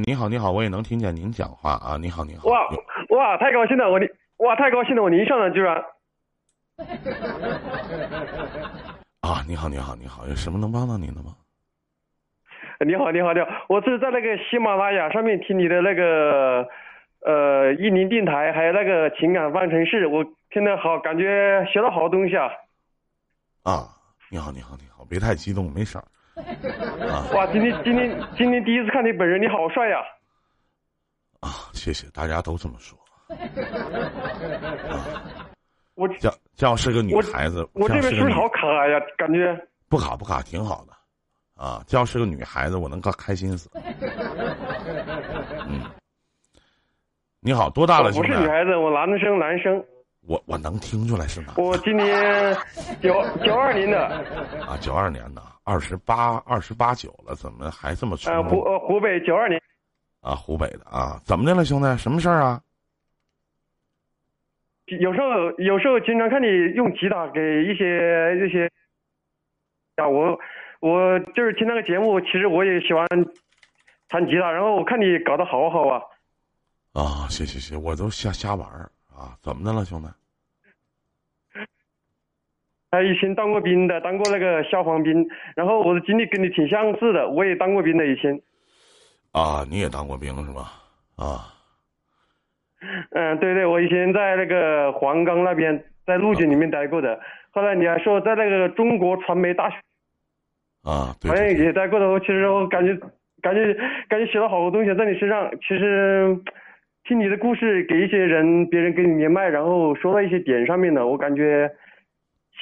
你好，你好，我也能听见您讲话啊！你好，你好。哇哇，太高兴了！我你哇，太高兴了！我您上来居然。啊，你好，你好，你好，有什么能帮到您的吗？你好，你好，你好，我是在那个喜马拉雅上面听你的那个呃一零电台，还有那个情感方程式，我听得好，感觉学到好多东西啊。啊，你好，你好，你好，别太激动，没事儿。啊，哇，今天今天今天第一次看你本人，你好帅呀！啊，谢谢，大家都这么说。我叫叫是个女孩子，我这边是不是好卡呀？感觉不卡不卡，挺好的。啊，叫是个女孩子，我能高开心死。嗯，你好，多大了？不是女孩子，我男生，男生。我我能听出来是哪。我今年九九二年的。啊，九二年的，二十八二十八九了，怎么还这么粗？湖呃湖北九二年。啊，湖北的啊，怎么的了，兄弟？什么事儿啊？有时候有时候经常看你用吉他给一些一些，啊，我我就是听那个节目，其实我也喜欢弹吉他，然后我看你搞得好好啊。啊，行行行，我都瞎瞎玩儿。啊，怎么的了，兄弟？他以前当过兵的，当过那个消防兵，然后我的经历跟你挺相似的，我也当过兵的以前。啊，你也当过兵是吧？啊。嗯，对对，我以前在那个黄冈那边，在陆军里面待过的。后来你还说在那个中国传媒大学。啊，对。好像也待过的，其实我感觉感觉感觉学了好多东西在你身上，其实。听你的故事，给一些人，别人跟你连麦，然后说到一些点上面的，我感觉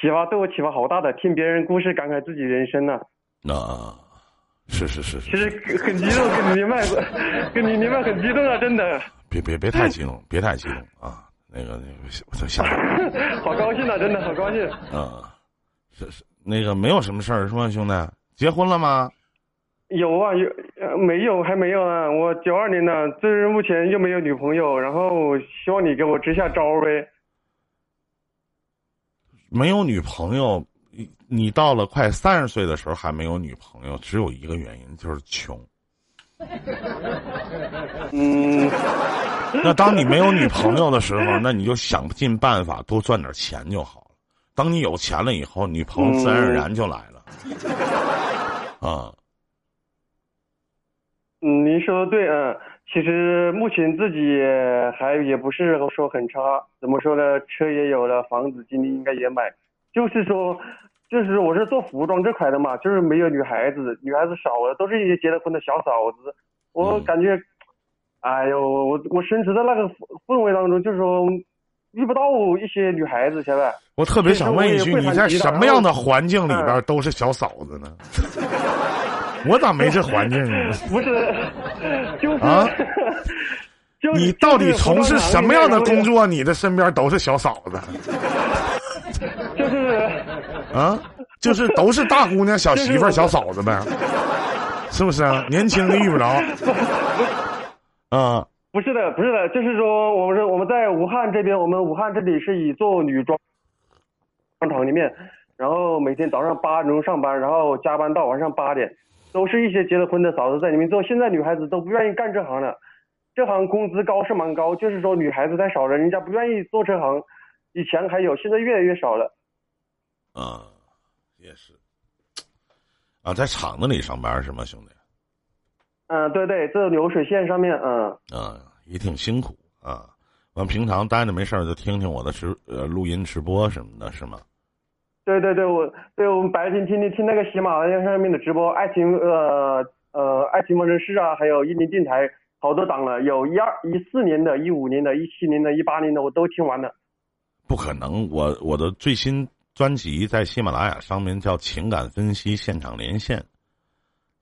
启发对我启发好大的。听别人故事，感慨自己人生呢。那，是是是是。其实很激动，跟你连麦，跟你连麦很激动啊，真的。别别别太激动，别太激动啊！那个那个，我想。好高兴啊，真的好高兴。嗯，是是，那个没有什么事儿是吧，兄弟？结婚了吗？有啊，有没有还没有啊？我九二年的，就是目前又没有女朋友，然后希望你给我支下招呗。没有女朋友，你到了快三十岁的时候还没有女朋友，只有一个原因就是穷。嗯。那当你没有女朋友的时候，那你就想尽办法多赚点钱就好了。当你有钱了以后，女朋友自然而然就来了。啊。嗯，您说的对，嗯，其实目前自己还也不是说很差，怎么说呢？车也有了，房子今年应该也买，就是说，就是我是做服装这块的嘛，就是没有女孩子，女孩子少了，都是一些结了婚的小嫂子，我感觉，哎呦，我我身处在那个氛围当中，就是说遇不到一些女孩子，现在。我特别想问一句，你在什么样的环境里边都是小嫂子呢？我咋没这环境呢？不是，就是啊，你到底从事什么样的工作？你的身边都是小嫂子，就是啊，就是都是大姑娘、小媳妇、小嫂子呗，是不是啊？年轻的遇不着，啊，不是的，不是的，就是说，我们是我们在武汉这边，我们武汉这里是以做女装商场里面，然后每天早上八点钟上班，然后加班到晚上八点。都是一些结了婚的嫂子在里面做，现在女孩子都不愿意干这行了，这行工资高是蛮高，就是说女孩子太少了，人家不愿意做这行，以前还有，现在越来越少了。啊，也是，啊，在厂子里上班是吗，兄弟？嗯，对对，这流水线上面，嗯。啊，也挺辛苦啊。完，平常待着没事就听听我的直呃录音直播什么的，是吗？对对对，我对我们白天听听听那个喜马拉雅上面的直播，爱情呃呃爱情方程式啊，还有一零电台，好多档了，有一二一四年的、一五年的、一七年的、一八年的，我都听完了。不可能，我我的最新专辑在喜马拉雅上面叫《情感分析现场连线》，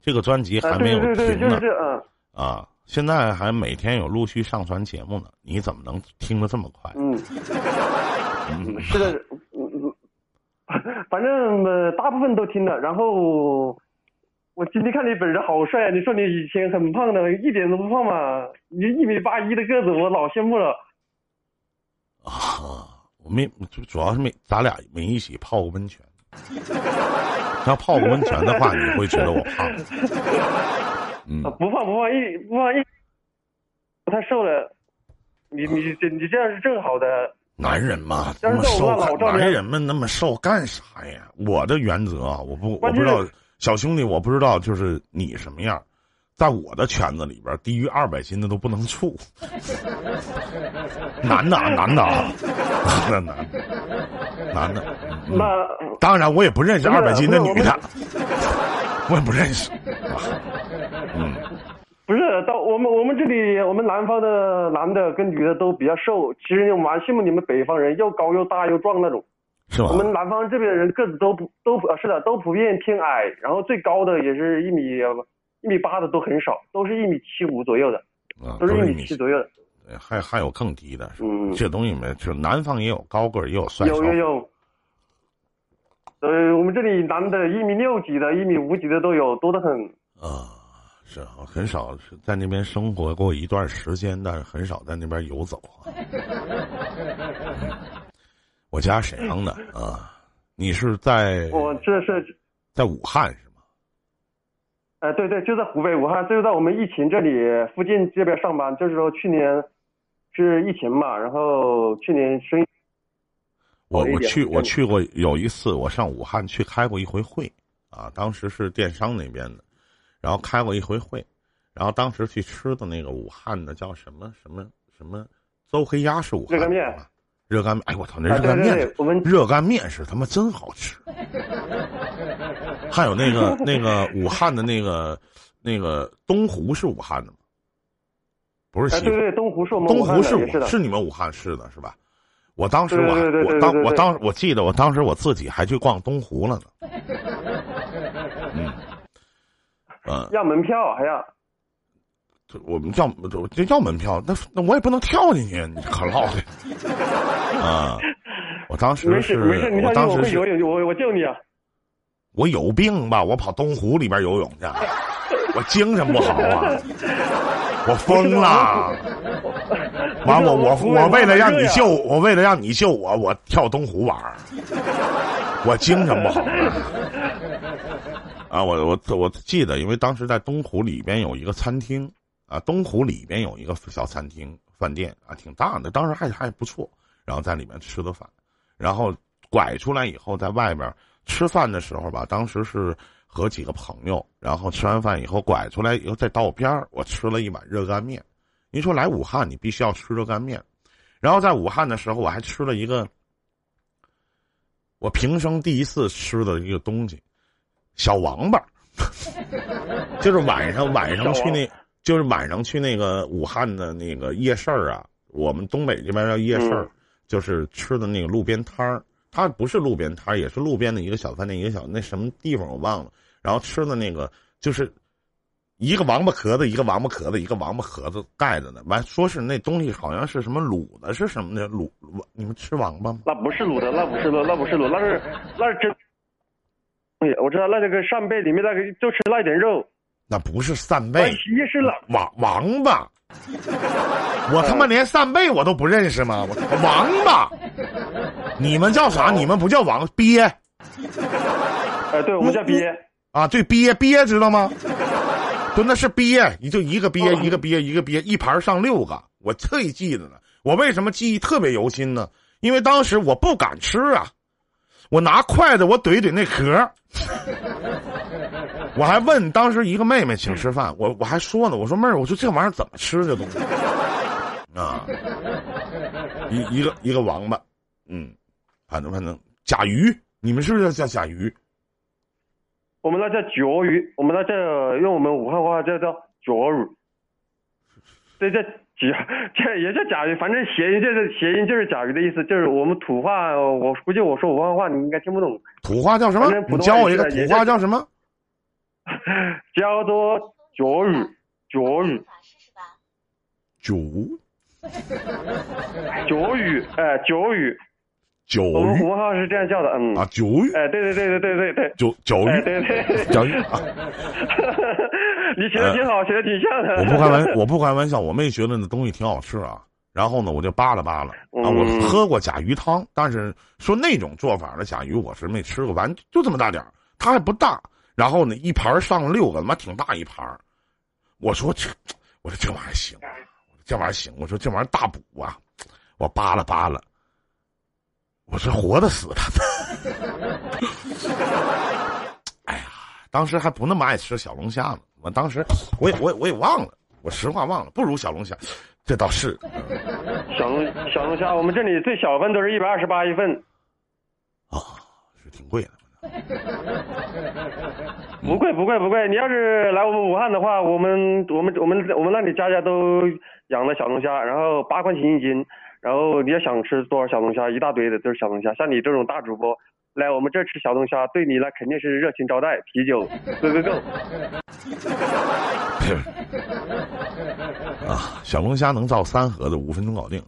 这个专辑还没有停呢。嗯。啊，现在还每天有陆续上传节目呢，你怎么能听得这么快？嗯。是的。反正呃，大部分都听了。然后我今天看你本人好帅，你说你以前很胖的，一点都不胖嘛？你一米八一的个子，我老羡慕了。啊，我没，主主要是没，咱俩没一起泡过温泉。要泡过温泉的话，你会觉得我胖。嗯啊，不胖不胖一不胖一，不太瘦了。你你这你这样是正好的。男人嘛，那么瘦男人们那么瘦干啥呀？我的原则啊，我不我不知道，小兄弟，我不知道，就是你什么样，在我的圈子里边，低于二百斤的都不能处。男的啊，男的啊，男的，男的，那当然，我也不认识二百斤的女的，我也不认识。我们我们这里，我们南方的男的跟女的都比较瘦。其实我蛮羡慕你们北方人，又高又大又壮那种。是吧我？们南方这边的人个子都不都不是的，都普遍偏矮，然后最高的也是一米一米八的都很少，都是一米七五左右的，啊，都是一一米七左右的。对还还有更低的，是吧嗯这东西没，就南方也有高个儿，也有帅有有有。呃，我们这里男的一米六几的，一米五几的都有，多得很。啊，是啊，很少是在那边生活过一段时间，但是很少在那边游走啊。嗯我家沈阳的啊，你是在我这是，在武汉是吗？哎、对对，就在湖北武汉，就在我们疫情这里附近这边上班。就是说去年是疫情嘛，然后去年生意我我去我去过有一次，我上武汉去开过一回会啊，当时是电商那边的，然后开过一回会，然后当时去吃的那个武汉的叫什么什么什么邹黑鸭是武汉的热干面。吧热干面，哎我操，那啊，热干面。对对对，我们热干面是他妈真好吃，还有那个 那个武汉的那个那个东湖是武汉的吗？不是哎，西湖，对对，东湖是我们东湖是武是你们武汉市的是吧？我当时我我当我当我记得我当时我自己还去逛东湖了呢。要门票还要。这我们叫这要门票，那那我也不能跳进去，你可唠的啊！我当时没是事没事，你当时我会游泳，我我救你啊！我有病吧？我跑东湖里边游泳去，我精神不好啊！我疯了！完我我我为了让你救我，为了让你救我，我跳东湖玩儿我精神不好了。啊，我我我记得，因为当时在东湖里边有一个餐厅啊，东湖里边有一个小餐厅饭店啊，挺大的，当时还还不错。然后在里面吃的饭，然后拐出来以后，在外边吃饭的时候吧，当时是和几个朋友，然后吃完饭以后拐出来以后，在道边儿我吃了一碗热干面。您说来武汉，你必须要吃热干面。然后在武汉的时候，我还吃了一个我平生第一次吃的一个东西，小王八，就是晚上晚上去那，就是晚上去那个武汉的那个夜市儿啊，我们东北这边叫夜市儿，嗯就是吃的那个路边摊儿。它不是路边摊儿，也是路边的一个小饭店，一个小那什么地方我忘了。然后吃的那个就是一个王八壳子，一个王八壳子，一个王八壳子盖着的。完说是那东西好像是什么卤的，是什么的卤？你们吃王八吗？那不是卤的，那不是卤，那不是卤，那是那是真。哎，我知道，那这个扇贝里面那个就吃那点肉，那不是扇那贝，也是了。王王八。我他妈连扇贝我都不认识吗？我王八，你们叫啥？你们不叫王鳖哎，对，我们叫鳖。啊？对，鳖鳖知道吗？对，那是鳖，你就一个鳖，哦一个鳖，一个鳖，一盘上六个，我特意记得呢。我为什么记忆特别犹新呢？因为当时我不敢吃啊，我拿筷子我怼怼那壳儿 我还问当时一个妹妹请吃饭，我我还说呢，我说妹儿，我说这玩意儿怎么吃这东西啊？一一个一个王八，嗯，反正反正甲鱼，你们是不是叫甲鱼？我们那叫脚鱼，我们那叫用我们武汉话叫叫脚鱼。对，叫甲，这也叫甲鱼，反正谐音就是谐音就是甲鱼的意思，就是我们土话，我估计我说武汉话你应该听不懂，土话叫什么你教我一个土话叫什么？叫做脚鱼，脚鱼，九 脚鱼，哎，脚鱼，九我们鱼武汉话是这样叫的，嗯，啊，九鱼，哎，对对对对对对对，九九哎，鱼，对对，九鱼 啊！你学的挺好，学的挺像的。我不开玩，我不开玩笑，我妹觉得那东西挺好吃啊。然后呢，我就扒拉扒拉啊，我嗯喝过甲鱼汤，但是说那种做法的甲鱼我是没吃过，完就这么大点儿，它还不大。然后呢，一盘儿上六个，他妈挺大一盘儿。我说这，我说这玩意儿行，这玩意儿行，我说这玩意儿大补啊，我扒拉扒拉，我是活的死的。哎呀，当时还不那么爱吃小龙虾呢，我当时我也我也我也忘了，我实话忘了，不如小龙虾，这倒是。小龙小龙虾，我们这里最小份都是一百二十八一份。啊，是挺贵的。不贵不贵不贵，你要是来我们武汉的话，我们我们我们我们那里家家都养了小龙虾，然后八块钱一斤，然后你要想吃多少小龙虾，一大堆的都是小龙虾。像你这种大主播来我们这吃小龙虾，对你那肯定是热情招待，啤酒喝个够。啊，小龙虾能造三盒的，五分钟搞定。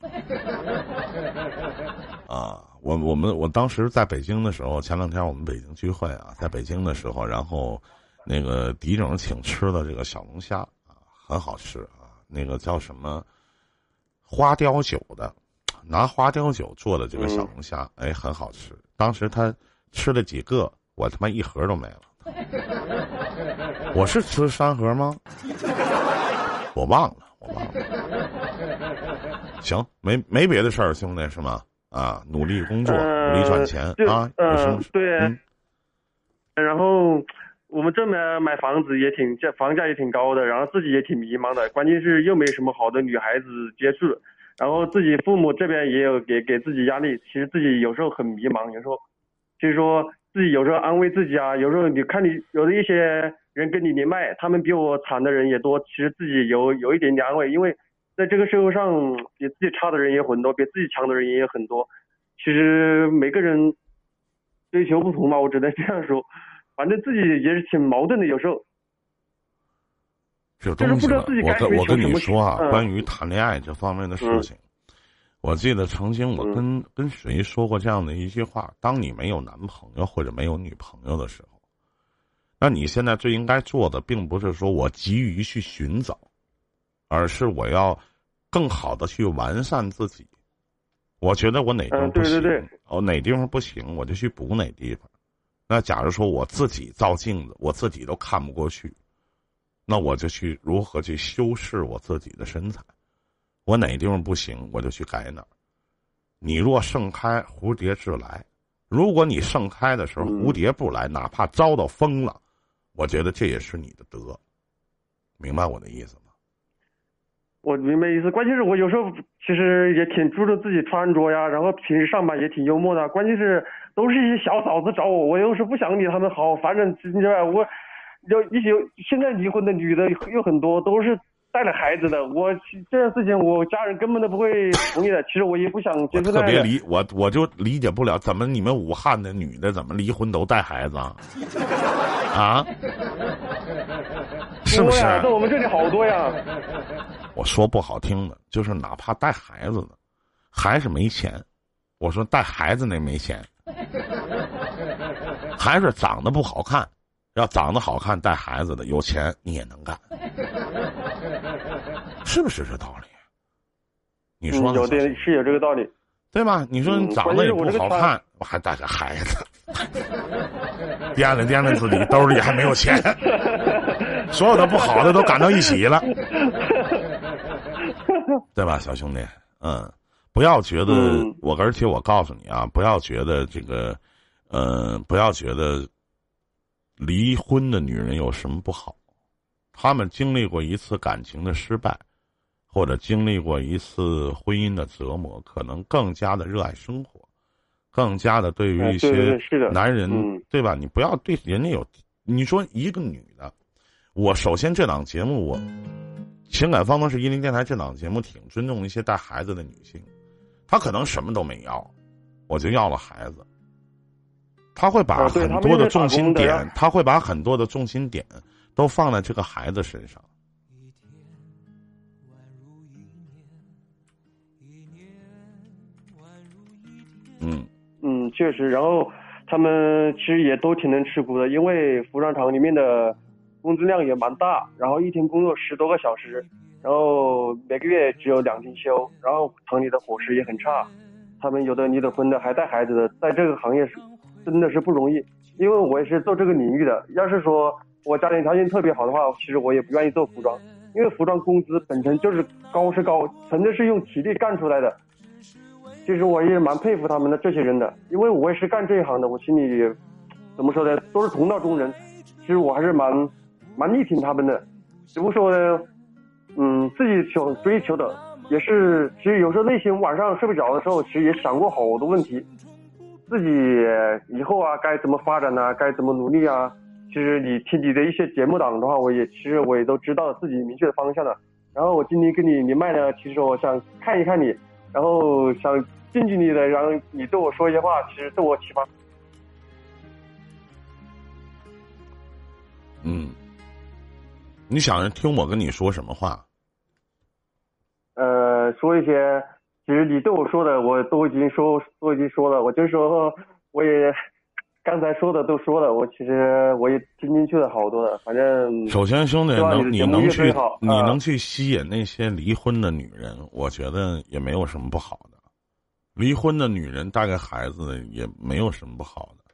啊。我我们我当时在北京的时候，前两天我们北京聚会啊，在北京的时候，然后那个狄总请吃的这个小龙虾啊，很好吃啊，那个叫什么花雕酒的，拿花雕酒做的这个小龙虾，哎，很好吃。当时他吃了几个，我他妈一盒都没了。我是吃三盒吗？我忘了，我忘了。行，没没别的事儿，兄弟是吗？啊，努力工作，努力赚钱啊！嗯，对。然后我们这边买房子也挺价，房价也挺高的，然后自己也挺迷茫的。关键是又没什么好的女孩子接触，然后自己父母这边也有给给自己压力。其实自己有时候很迷茫，有时候就是说自己有时候安慰自己啊，有时候你看你有的一些人跟你连麦，他们比我惨的人也多，其实自己有有一点点安慰，因为。在这个社会上，比自己差的人也很多，比自己强的人也有很多。其实每个人追求不同嘛，我只能这样说。反正自己也是挺矛盾的，有时候。这东西，我跟我跟你说啊，关于谈恋爱这方面的事情，我记得曾经我跟跟谁说过这样的一句话：当你没有男朋友或者没有女朋友的时候，那你现在最应该做的，并不是说我急于去寻找。而是我要更好的去完善自己。我觉得我哪地方不行，哦，哪地方不行，我就去补哪地方。那假如说我自己照镜子，我自己都看不过去，那我就去如何去修饰我自己的身材。我哪地方不行，我就去改哪儿。你若盛开，蝴蝶自来。如果你盛开的时候，蝴蝶不来，哪怕遭到风了，我觉得这也是你的德。明白我的意思吗？我明白意思，关键是我有时候其实也挺注重自己穿着呀，然后平时上班也挺幽默的。关键是都是一些小嫂子找我，我又是不想理他们，好反正你知道我，有一些现在离婚的女的有很多都是带了孩子的，我这件事情我家人根本都不会同意的。其实我也不想接受。特别理我我就理解不了，怎么你们武汉的女的怎么离婚都带孩子啊？啊？是不是？在我们这里好多呀。我说不好听的，就是哪怕带孩子的，还是没钱。我说带孩子那没钱，还是长得不好看。要长得好看带孩子的有钱你也能干，是不是这道理？你说有的是有这个道理，对吧？你说你长得也不好看，我还带个孩子，掂量掂量自己兜里还没有钱，所有的不好的都赶到一起了。对吧，小兄弟？嗯，不要觉得我，而且我告诉你啊，不要觉得这个，嗯，不要觉得离婚的女人有什么不好。她们经历过一次感情的失败，或者经历过一次婚姻的折磨，可能更加的热爱生活，更加的对于一些男人，对吧？你不要对人家有，你说一个女的，我首先这档节目我。情感方程式一零电台这档节目挺尊重一些带孩子的女性，她可能什么都没要，我就要了孩子。他会把很多的重心点，他会把很多的重心点都放在这个孩子身上。嗯嗯，确实。然后他们其实也都挺能吃苦的，因为服装厂里面的。工资量也蛮大，然后一天工作十多个小时，然后每个月只有两天休，然后厂里的伙食也很差，他们有的离了婚的还带孩子的，在这个行业是真的是不容易。因为我也是做这个领域的，要是说我家庭条件特别好的话，其实我也不愿意做服装，因为服装工资本身就是高是高，纯粹是用体力干出来的。其实我也蛮佩服他们的这些人的，因为我也是干这一行的，我心里怎么说呢，都是同道中人。其实我还是蛮蛮力挺他们的，只不过说呢，嗯，自己想追求的也是，其实有时候内心晚上睡不着的时候，其实也想过好多问题。自己以后啊，该怎么发展呢？该怎么努力啊？其实你听你的一些节目档的话，我也其实我也都知道自己明确的方向了。然后我今天跟你连麦呢，其实我想看一看你，然后想近距离的，然后你对我说一些话，其实对我启发。嗯，你想听我跟你说什么话？呃，说一些。其实你对我说的，我都已经说都已经说了，我就说我也刚才说的都说了，我其实我也听进去了好多的，反正。首先，兄弟，能你能去你能去吸引那些离婚的女人，我觉得也没有什么不好的。离婚的女人带个孩子也没有什么不好的，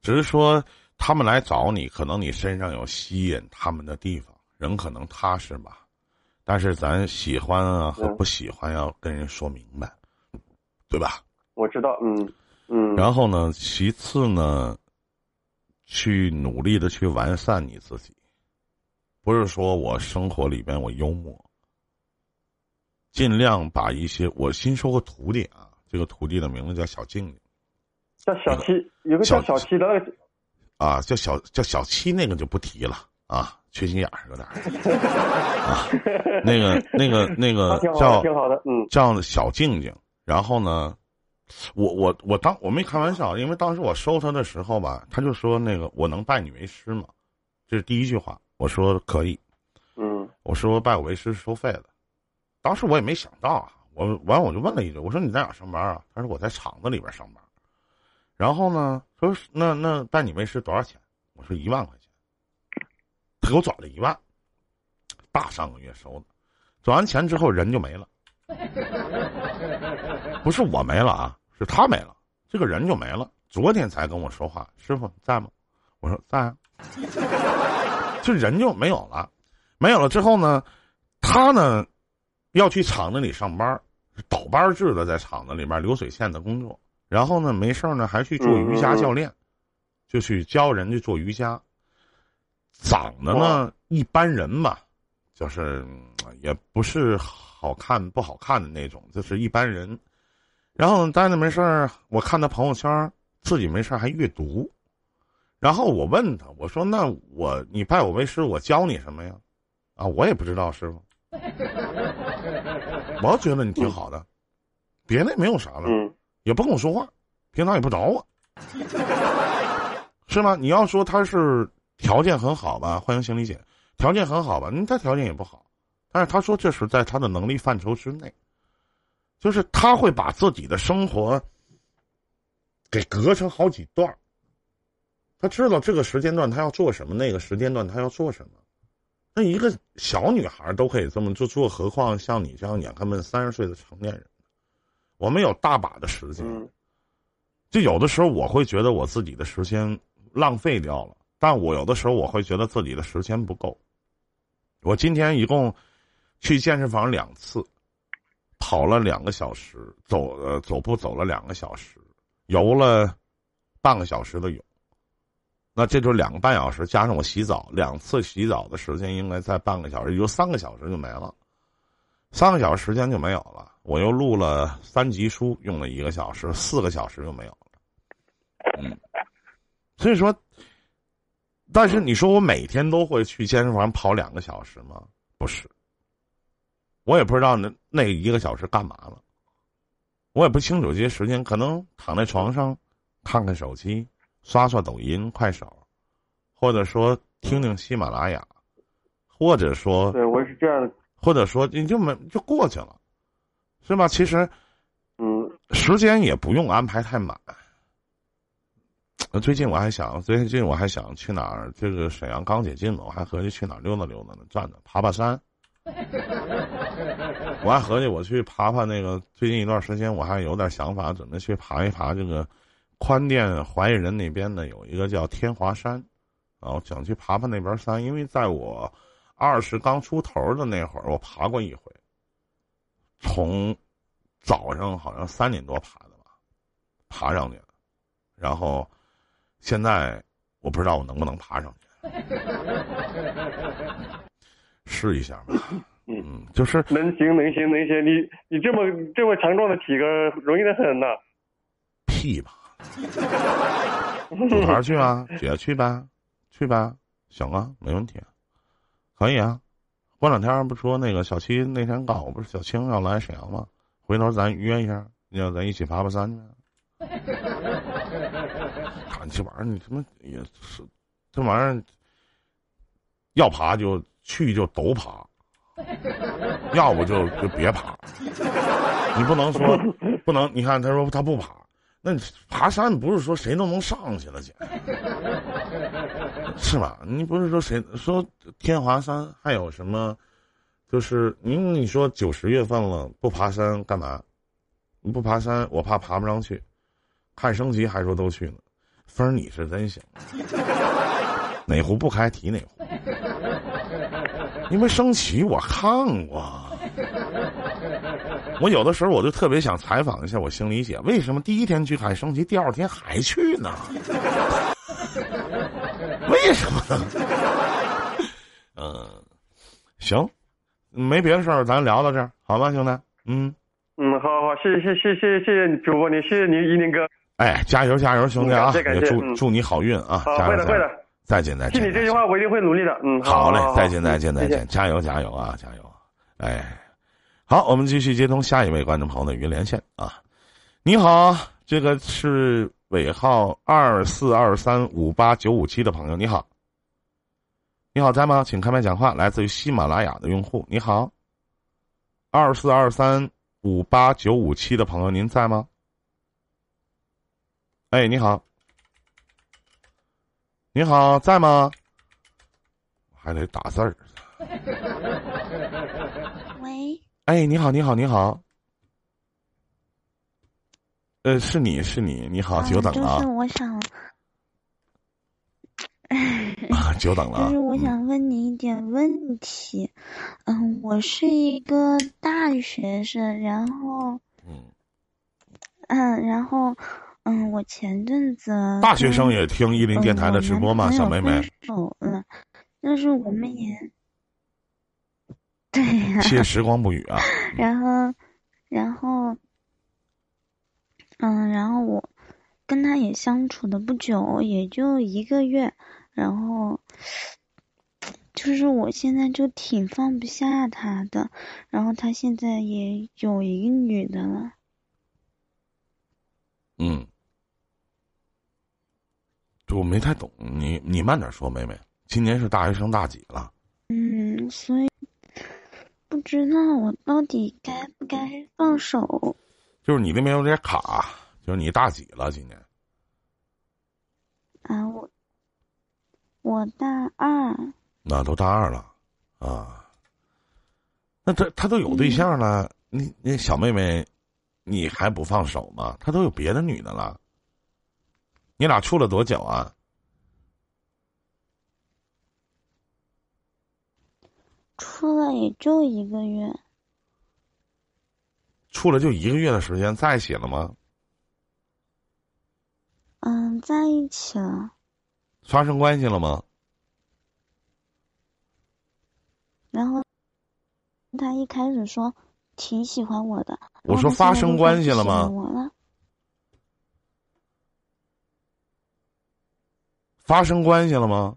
只是说他们来找你，可能你身上有吸引他们的地方，人可能踏实吧。但是咱喜欢啊和不喜欢要跟人说明白，对吧？我知道，嗯嗯。然后呢，其次呢，去努力的去完善你自己，不是说我生活里边我幽默，尽量把一些我新收个徒弟啊，这个徒弟的名字叫小静静，叫小七，有个叫小七的，啊，叫小叫小七那个就不提了啊。缺心眼儿有点儿啊，那个那个那个叫挺好的，嗯，叫小静静。然后呢，我我我当我没开玩笑，因为当时我收他的时候吧，他就说那个我能拜你为师吗？这是第一句话，我说可以，嗯，我说拜我为师是收费的。当时我也没想到啊，我完我就问了一句，我说你在哪上班啊？他说我在厂子里边上班。然后呢，说那那拜你为师多少钱？我说一万块钱。他给我转了一万，大上个月收的，转完钱之后人就没了，不是我没了啊，是他没了，这个人就没了。昨天才跟我说话，师傅在吗？我说在啊，这人就没有了，没有了之后呢，他呢要去厂子里上班，倒班制的在厂子里面流水线的工作，然后呢没事呢还去做瑜伽教练，就去教人家做瑜伽。长得呢一般人吧，就是也不是好看不好看的那种，就是一般人。然后待着没事儿，我看他朋友圈，自己没事儿还阅读。然后我问他，我说：“那我你拜我为师，我教你什么呀？”啊，我也不知道，师傅。我觉得你挺好的，别的没有啥了，也不跟我说话，平常也不找我，是吗？你要说他是。条件很好吧，欢迎行李姐。条件很好吧，嗯，他条件也不好，但是他说这是在他的能力范畴之内，就是他会把自己的生活给隔成好几段他知道这个时间段他要做什么，那个时间段他要做什么。那一个小女孩都可以这么做，做何况像你这样眼看们三十岁的成年人，我们有大把的时间。就有的时候我会觉得我自己的时间浪费掉了。但我有的时候我会觉得自己的时间不够。我今天一共去健身房两次，跑了两个小时，走呃走步走了两个小时，游了半个小时的泳。那这就两个半小时，加上我洗澡两次洗澡的时间，应该在半个小时，也就三个小时就没了。三个小时时间就没有了。我又录了三集书，用了一个小时，四个小时就没有了。嗯，所以说。但是你说我每天都会去健身房跑两个小时吗？不是，我也不知道那那一个小时干嘛了，我也不清楚这些时间，可能躺在床上看看手机，刷刷抖音、快手，或者说听听喜马拉雅，或者说对我是这样，或者说你就没就过去了，是吧？其实，嗯，时间也不用安排太满。那最近我还想，最近我还想去哪儿？这个沈阳刚解禁嘛，我还合计去哪儿溜达溜达呢，转转，爬爬山。我还合计我去爬爬那个，最近一段时间我还有点想法，准备去爬一爬这个宽甸怀仁人那边的有一个叫天华山，然后想去爬爬那边山，因为在我二十刚出头的那会儿，我爬过一回，从早上好像三点多爬的吧，爬上去了，然后现在我不知道我能不能爬上去，试一下吧。嗯，就是能行能行能行，你你这么这么强壮的体格，容易的很呐。屁吧！组团去啊，姐去呗，去呗，行啊，没问题，可以啊。过两天不说那个小七那天刚好不是小青要来沈阳吗？回头咱约一下，要咱一起爬爬山去。这玩意儿，你他妈也是，这玩意儿要爬就去就都爬。要不就就别爬，你不能说不能。你看他说他不爬，那你爬山不是说谁都能上去了，姐，是吧？你不是说谁说天华山还有什么？就是你你说九十月份了不爬山干嘛？你不爬山，我怕爬不上去。看升级还说都去呢，风你是真行，哪壶不开提哪壶。因为升旗我看过，我有的时候我就特别想采访一下我星理姐，为什么第一天去看升旗，第二天还去呢？为什么呢？嗯，行，没别的事儿，咱聊到这儿，好吧，兄弟？嗯嗯，好好，谢谢谢谢谢谢主播你，谢谢你一林哥。哎，加油加油，兄弟啊！也祝祝你好运啊！好，会的会的。再见再见！听你这句话，我一定会努力的。嗯，好嘞，再见再见再见，加油加油啊，加油！哎，好，我们继续接通下一位观众朋友的语音连线啊。你好，这个是尾号二四二三五八九五七的朋友，你好。你好，在吗？请开麦讲话。来自于喜马拉雅的用户，你好。二四二三五八九五七的朋友，您在吗？哎，你好。你好，在吗？还得打字儿。喂。哎，你好，你好，你好。呃，是你是你，你好，久等了。就是我想。啊，久等了。就是我想问你一点问题。嗯，我是一个大学生，然后。嗯。嗯，然后。嗯，我前阵子大学生也听一林电台的直播吗？小妹妹。走了，但是我们也对呀。谢 时光不语啊。然后，然后，嗯，然后我跟他也相处的不久，也就一个月。然后，就是我现在就挺放不下他的。然后他现在也有一个女的了。嗯。我没太懂你，你慢点说，妹妹。今年是大学生大几了？嗯，所以不知道我到底该不该放手。就是你那边有点卡，就是你大几了？今年？啊，我我大二。那都大二了，啊。那他他都有对象了，你那小妹妹，你还不放手吗？他都有别的女的了。你俩处了多久啊？处了也就一个月。处了就一个月的时间，在一起了吗？嗯，在一起了。发生关系了吗？然后他一开始说挺喜欢我的。我说发生关系了吗？我了。发生关系了吗？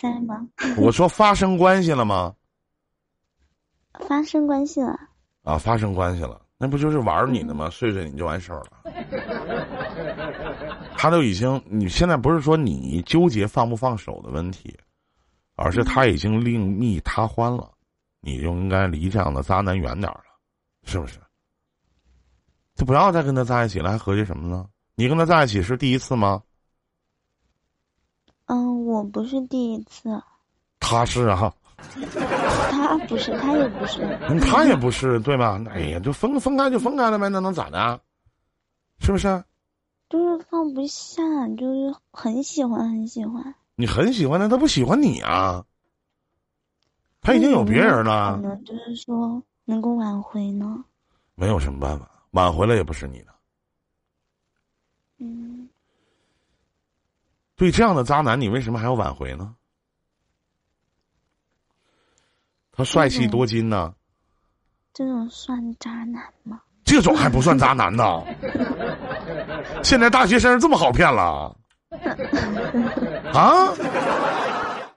在吗？我说发生关系了吗？发生关系了。啊，发生关系了，那不就是玩你的吗？睡睡你就完事儿了。他都已经，你现在不是说你纠结放不放手的问题，而是他已经另觅他欢了，你就应该离这样的渣男远点儿了。是不是？就不要再跟他在一起了，还合计什么呢？你跟他在一起是第一次吗？嗯，我不是第一次。他是啊。他不是，他也不是。他也不是，对吧？哎呀，就分分开就分开了呗，那能咋的？是不是？就是放不下，就是很喜欢很喜欢。你很喜欢他，他不喜欢你啊？他已经有别人了。可能就是说能够挽回呢？没有什么办法，挽回了也不是你的。嗯。对这样的渣男，你为什么还要挽回呢？他帅气多金呢？这种算渣男吗？这种还不算渣男呢？现在大学生这么好骗了？啊？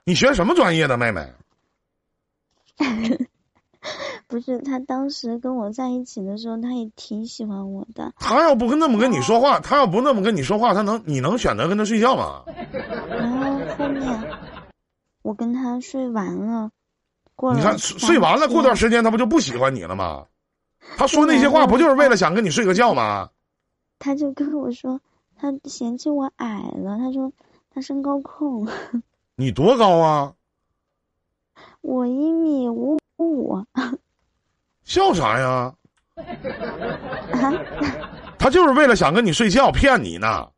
你学什么专业的，妹妹？不是，他当时跟我在一起的时候，他也挺喜欢我的。他要不跟那么跟你说话，他要不那么跟你说话，他能你能选择跟他睡觉吗？然后后面我跟他睡完了，过了你看睡完了，过段时间他不就不喜欢你了吗？他说那些话不就是为了想跟你睡个觉吗？他就跟我说，他嫌弃我矮了，他说他身高控。你多高啊？我一米五五。笑啥呀？啊！他就是为了想跟你睡觉，骗你呢，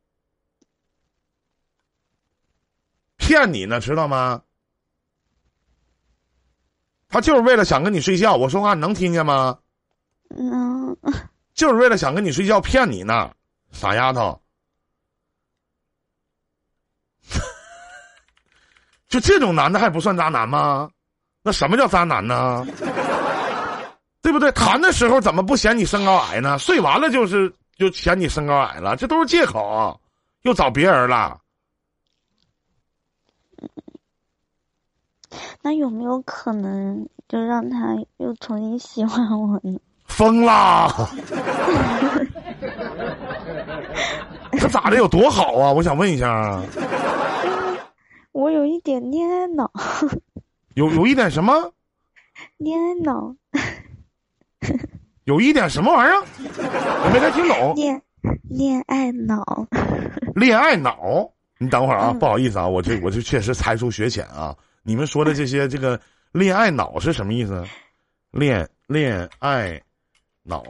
骗你呢，知道吗？他就是为了想跟你睡觉。我说话你能听见吗？嗯。就是为了想跟你睡觉，骗你呢，傻丫头。就这种男的还不算渣男吗？那什么叫渣男呢？对不对？谈的时候怎么不嫌你身高矮呢？睡完了就是就嫌你身高矮了，这都是借口，又找别人了。那有没有可能就让他又重新喜欢我呢？疯啦！他咋的？有多好啊？我想问一下啊。我有一点恋爱脑。有有一点什么？恋爱脑。有一点什么玩意儿？我没太听懂。恋恋爱脑。恋爱脑？你等会儿啊，不好意思啊，我这我这确实才疏学浅啊。你们说的这些 这个恋爱脑是什么意思？恋恋爱脑，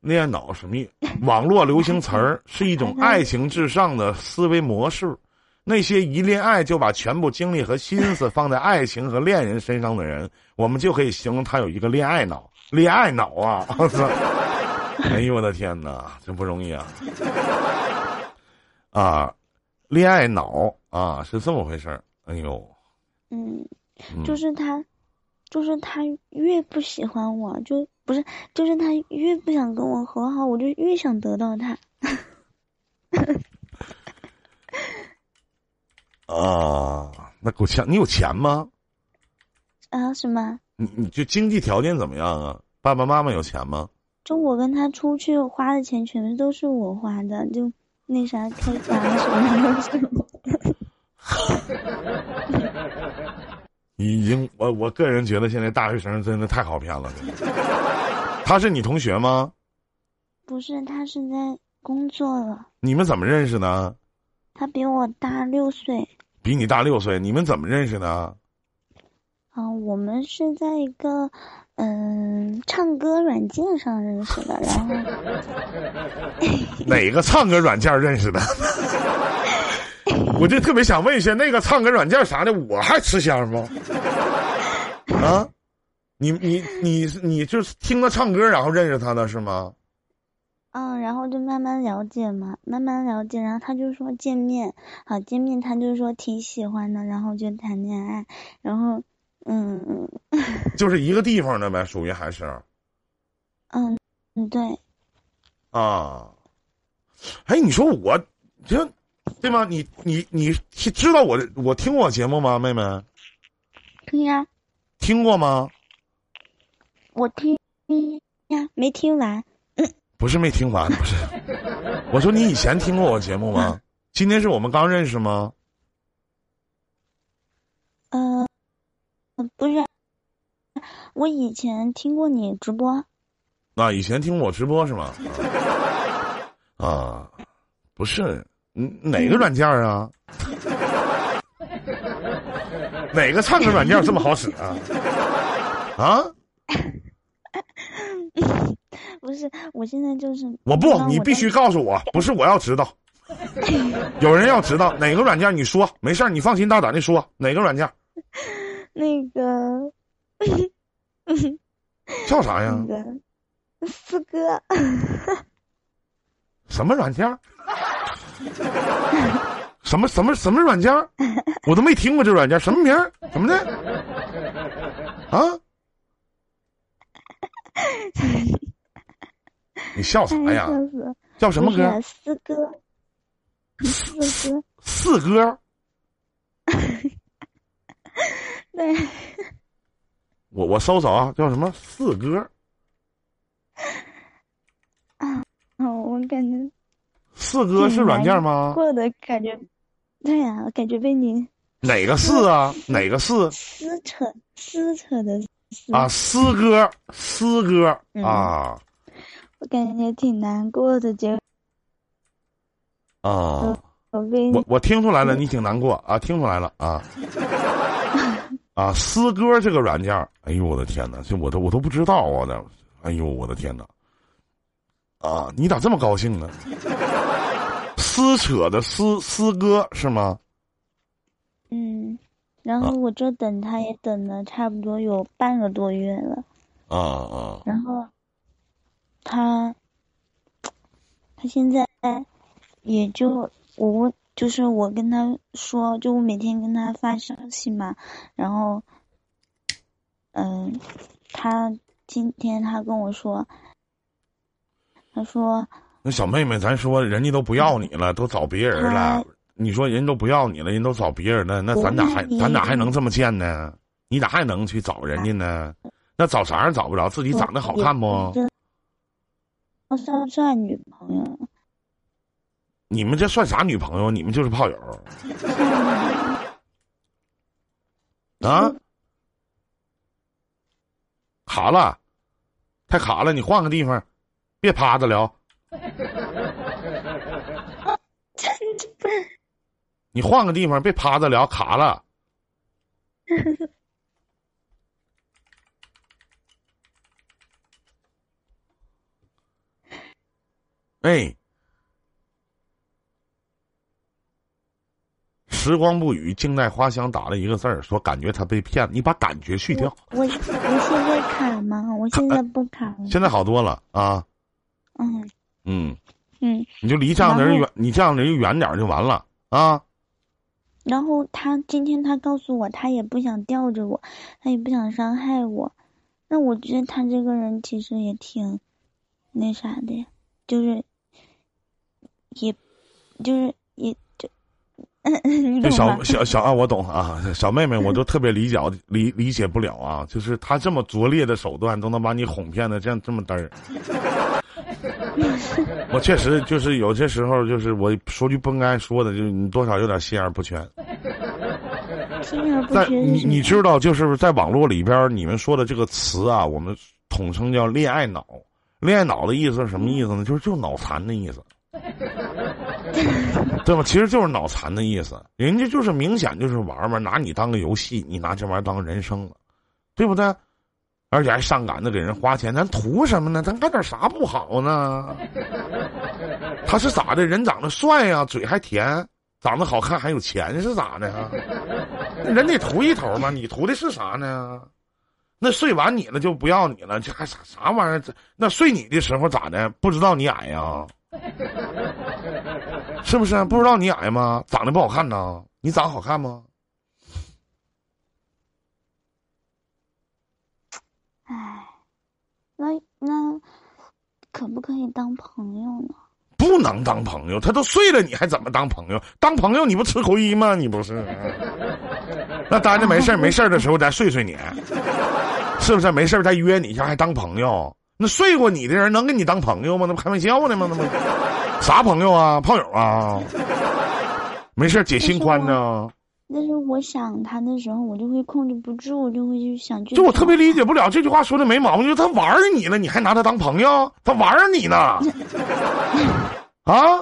恋爱脑什么意思？网络流行词儿是一种爱情至上的思维模式。那些一恋爱就把全部精力和心思放在爱情和恋人身上的人，我们就可以形容他有一个恋爱脑。恋爱脑啊！我操！哎呦我的天哪，真不容易啊！啊，恋爱脑啊，是这么回事儿。哎呦，嗯，就是他，就是他越不喜欢我，就不是，就是他越不想跟我和好，我就越想得到他。啊，那够呛！你有钱吗？啊，什么？你你就经济条件怎么样啊？爸爸妈妈有钱吗？就我跟他出去花的钱，全部都是我花的，就那啥开发什么 的。已经，我我个人觉得现在大学生真的太好骗了。他是你同学吗？不是，他是在工作了。你们怎么认识的？他比我大六岁。比你大六岁，你们怎么认识的？啊，我们是在一个嗯唱歌软件上认识的，然后 哪个唱歌软件认识的？我就特别想问一下，那个唱歌软件啥的，我还吃香吗？啊，你你你你就是听他唱歌，然后认识他的是吗？嗯，然后就慢慢了解嘛，慢慢了解，然后他就说见面，好见面，他就说挺喜欢的，然后就谈恋爱，然后。嗯嗯，就是一个地方的呗，属于还是。嗯嗯，对。啊，哎，你说我这对吗？你你你知道我我听过节目吗，妹妹？听呀。听过吗？我听呀，没听完。不是没听完，不是。我说你以前听过我节目吗？今天是我们刚认识吗？不是，我以前听过你直播。啊，以前听我直播是吗？啊，不是，哪个软件啊？哪个唱歌软件这么好使啊？啊？不是，我现在就是我不，你必须告诉我，不是我要知道。有人要知道哪个软件，你说没事儿，你放心大胆的说哪个软件那个 叫啥呀那？个四哥，什么软件？什么什么什么软件？我都没听过这软件，什么名儿？怎么的？啊？你笑啥呀？叫什么歌？四哥，四哥，四哥。对，我我搜搜啊，叫什么四哥？啊哦，我感觉四哥是软件吗？过的感觉，对呀、我感觉被你哪个四啊？哪个四撕扯撕扯的撕啊？四哥，四哥嗯啊我感觉挺难过的，结啊！我我听出来了，你挺难过啊，听出来了啊啊！诗歌这个软件儿，哎呦我的天哪，这我都我都不知道啊的，哎呦我的天哪！啊，你咋这么高兴呢？撕扯的撕撕歌是吗？嗯，然啊后我这等他也等了差不多有半个多月了，啊啊然后他他现在也就我问，就是我跟他说，就我每天跟他发消息嘛，然后嗯，他今天他跟我说，他说那小妹妹，咱说人家都不要你了，都找别人了。你说人都不要你了，人都找别人了，那咱咋还咱咋还能这么贱呢？你咋还能去找人家呢？那找啥人找不着？自己长得好看不？我算不算女朋友？你们这算啥女朋友？你们就是炮友 啊！卡了，太卡了，你换个地方，别趴着聊。你换个地方，别趴着聊，卡了。哎，时光不语，静待花香打了一个字儿，说感觉他被骗了。你把感觉去掉，我我现在卡吗？我现在不卡了。现在好多了啊。嗯嗯，嗯，你就离这样的人远，你这样的人远点儿就完了啊。然后他今天他告诉我，他也不想吊着我，他也不想伤害我。那我觉得他这个人其实也挺那啥的呀，就是也就是也 这小？小小啊，我懂啊，小妹妹，我都特别理解理理解不了啊，就是他这么拙劣的手段都能把你哄骗的这样这么嘚儿。我确实就是有些时候，就是我说句不应该说的，就是你多少有点心眼儿不全。心而不在你你知道，就是在网络里边儿，你们说的这个词啊，我们统称叫恋爱脑。恋爱脑的意思是什么意思呢？就是就脑残的意思，对吧？其实就是脑残的意思。人家就是明显就是玩玩，拿你当个游戏，你拿这玩意儿当人生了，对不对？而且还上赶着给人花钱，咱图什么呢？咱干点啥不好呢？他是咋的？人长得帅呀、嘴还甜，长得好看，还有钱是咋的呀？人得图一头嘛，你图的是啥呢？那睡完你了就不要你了，这还啥啥玩意儿？那睡你的时候咋的？不知道你矮呀？是不是？不知道你矮吗？长得不好看呐？你长得好看吗？唉，那那可不可以当朋友呢？不能当朋友，他都睡了，你还怎么当朋友？当朋友你不吃亏吗？你不是？那待着没事儿没事儿的时候再睡睡你，是不是？没事儿再约你一下还当朋友？那睡过你的人能跟你当朋友吗？那不开玩笑呢吗？那不啥朋友啊？炮友啊？没事儿解心宽呢？但是我想他的时候，我就会控制不住，就会去想去。就我特别理解不了这句话说的没毛病，就是他玩儿你了，你还拿他当朋友？他玩儿你呢？啊？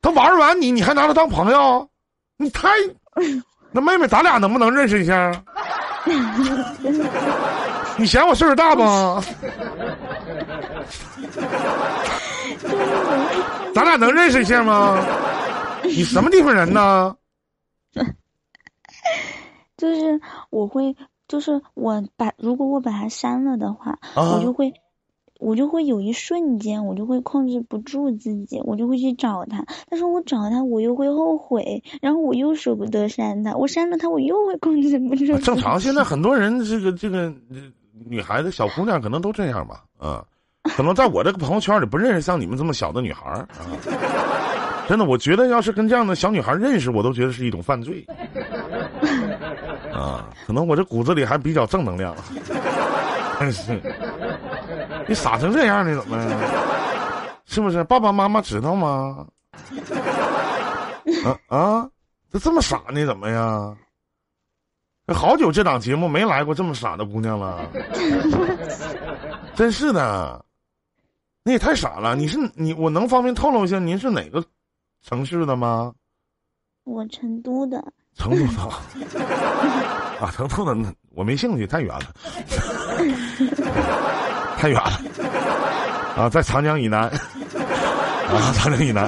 他玩完你，你还拿他当朋友？你太 那妹妹，咱俩能不能认识一下？你嫌我岁数大吗？咱俩能认识一下吗？你什么地方人呢？就是我会，就是我把如果我把他删了的话，我就会。我就会有一瞬间，我就会控制不住自己，我就会去找他。但是我找他，我又会后悔，然后我又舍不得删他。我删了他，我又会控制不住。正常，现在 很多人这个这个女孩子、小姑娘可能都这样吧，啊，可能在我这个朋友圈里不认识像你们这么小的女孩啊。真的，我觉得要是跟这样的小女孩认识，我都觉得是一种犯罪。啊，可能我这骨子里还比较正能量。真 是。你傻成这样呢？怎么？是不是？爸爸妈妈知道吗？啊啊！这这么傻呢？怎么呀？好久这档节目没来过这么傻的姑娘了。真是的，你也太傻了。你是你，我能方便透露一下您是哪个城市的吗？我成都的。成都的。啊，成都的，我没兴趣，太远了。太远了，啊，在长江以南，啊，长江以南，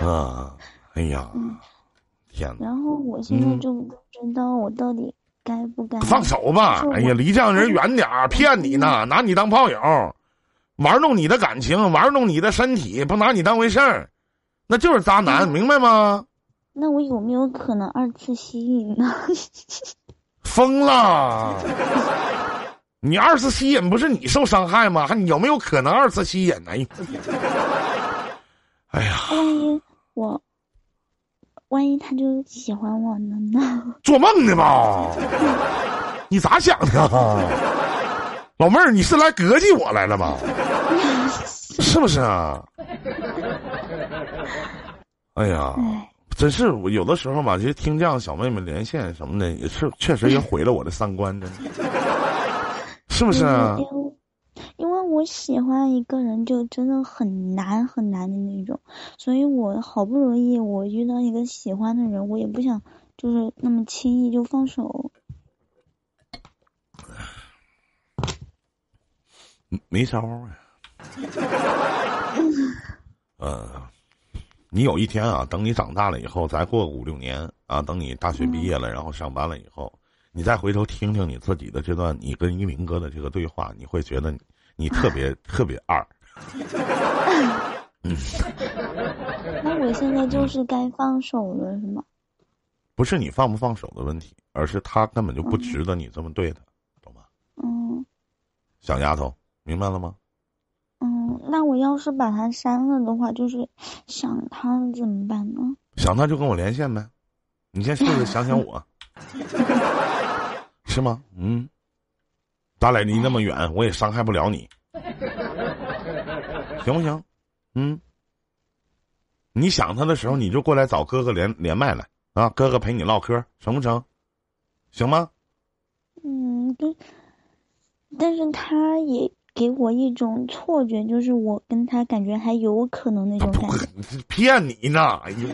啊，哎呀，天哪！然后我现在就不知道我到底该不该放手吧。哎呀，离这样人远点儿，骗你呢，拿你当炮友，玩弄你的感情，玩弄你的身体，不拿你当回事儿，那就是渣男，明白吗？那我有没有可能二次吸引呢？疯了！你二次吸引不是你受伤害吗？还有没有可能二次吸引呢？哎呀！万一我，万一他就喜欢我了呢？做梦呢吧！你咋想的？老妹儿，你是来膈气我来了吗？是不是啊？哎呀，真是我有的时候吧，其实听这样小妹妹连线什么的，也是确实也毁了我的三观，真的。是不是啊？因为我喜欢一个人就真的很难很难的那种，所以我好不容易我遇到一个喜欢的人，我也不想就是那么轻易就放手。没招啊。呃，你有一天啊，等你长大了以后，再过五六年啊，等你大学毕业了，然后上班了以后。你再回头听听你自己的这段你跟一鸣哥的这个对话，你会觉得你特别特别二。嗯那我现在就是该放手了，是吗？不是你放不放手的问题，而是他根本就不值得你这么对他，懂吗？嗯。小丫头，明白了吗？嗯，那我要是把他删了的话，就是想他怎么办呢？想他就跟我连线呗，你先试试想想我。是吗？嗯，咱俩离那么远，我也伤害不了你，行不行？嗯，你想他的时候，你就过来找哥哥连连麦来啊，哥哥陪你唠嗑，成不成？行吗？嗯，对。但是他也给我一种错觉，就是我跟他感觉还有可能那种感觉。骗你呢！哎呦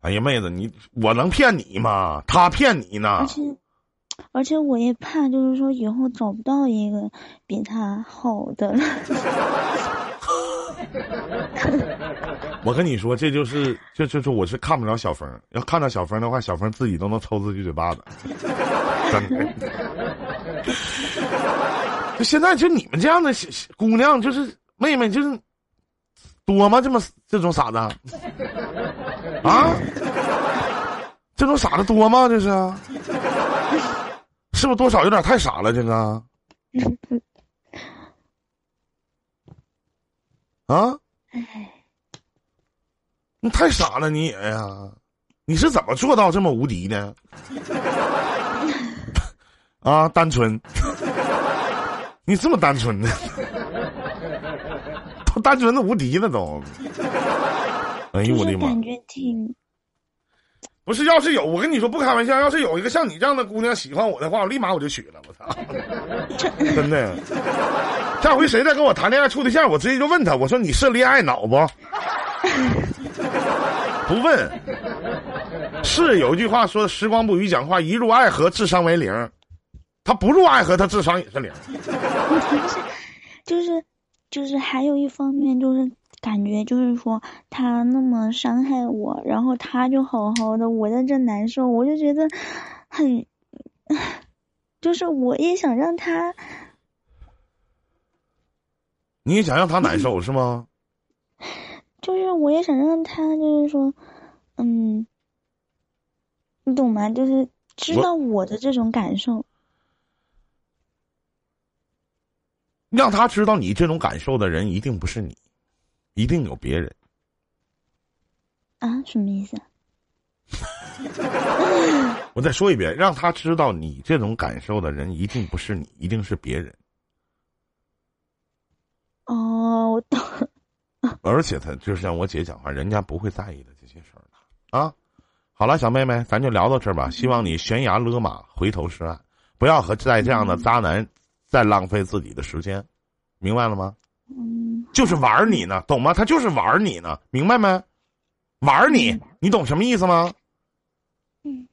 哎呀，妹子，你我能骗你吗？他骗你呢。而且。而且我也怕，就是说以后找不到一个比他好的。我跟你说，这就是，这就是我是看不了小峰。要看到小峰的话，小峰自己都能抽自己嘴巴子。真的。就现在，就你们这样的姑娘，就是妹妹，就是多吗？这么这种傻子 啊？这种傻子多吗？这是。是不是多少有点太傻了？这个啊，你太傻了，你也呀？你是怎么做到这么无敌呢？啊，单纯，你这么单纯呢？都单纯的无敌了都。哎呦我的妈！感觉挺。不是，要是有我跟你说不开玩笑，要是有一个像你这样的姑娘喜欢我的话，我立马我就娶了。我操，真的。下回谁再跟我谈恋爱处对象，我直接就问他，我说你是恋爱脑不？不问。是有一句话说：“时光不语讲话，一入爱河，智商为零。”他不入爱河，他智商也是零。就是就是还有一方面就是感觉就是说他那么伤害我，然后他就好好的，我在这难受，我就觉得很，就是我也想让他，你也想让他难受是吗？就是我也想让他，就是说，嗯，你懂吗？就是知道我的这种感受。让他知道你这种感受的人一定不是你，一定有别人。啊，什么意思？我再说一遍，让他知道你这种感受的人一定不是你，一定是别人。哦，我懂。而且他就是像我姐讲话，人家不会在意的这些事儿啊。好了，小妹妹，咱就聊到这儿吧。希望你悬崖勒马，回头是岸，不要和在这样的渣男。再浪费自己的时间，明白了吗？嗯，就是玩你呢，懂吗？他就是玩你呢，明白没？玩你，你懂什么意思吗？嗯，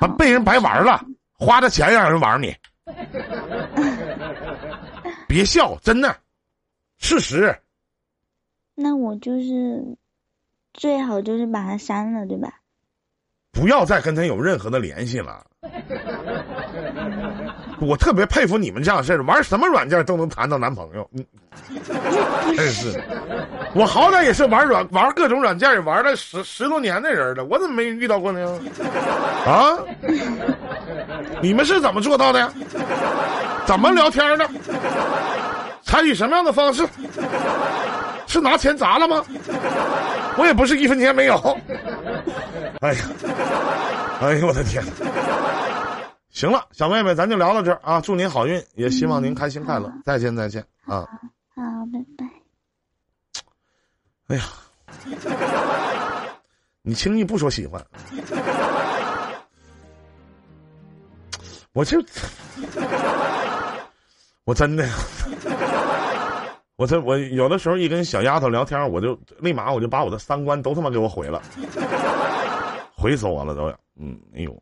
把被人白玩了，花的钱让人玩你，别笑，真的，事实。那我就是最好就是把他删了，对吧？不要再跟他有任何的联系了。我特别佩服你们这样式儿，玩什么软件都能谈到男朋友。嗯，真是，我好歹也是玩软玩各种软件也玩了十十多年的人了，我怎么没遇到过呢？啊？你们是怎么做到的？怎么聊天的？采取什么样的方式？是拿钱砸了吗？我也不是一分钱没有。哎呀，哎呦我的天！行了，小妹妹，咱就聊到这儿啊！祝您好运，也希望您开心快乐。再见，再见啊！好，拜拜。哎呀，你轻易不说喜欢，我就 我真的，我这我有的时候一跟小丫头聊天，我就立马我就把我的三观都他妈给我毁了，毁死我了都要。嗯，哎呦。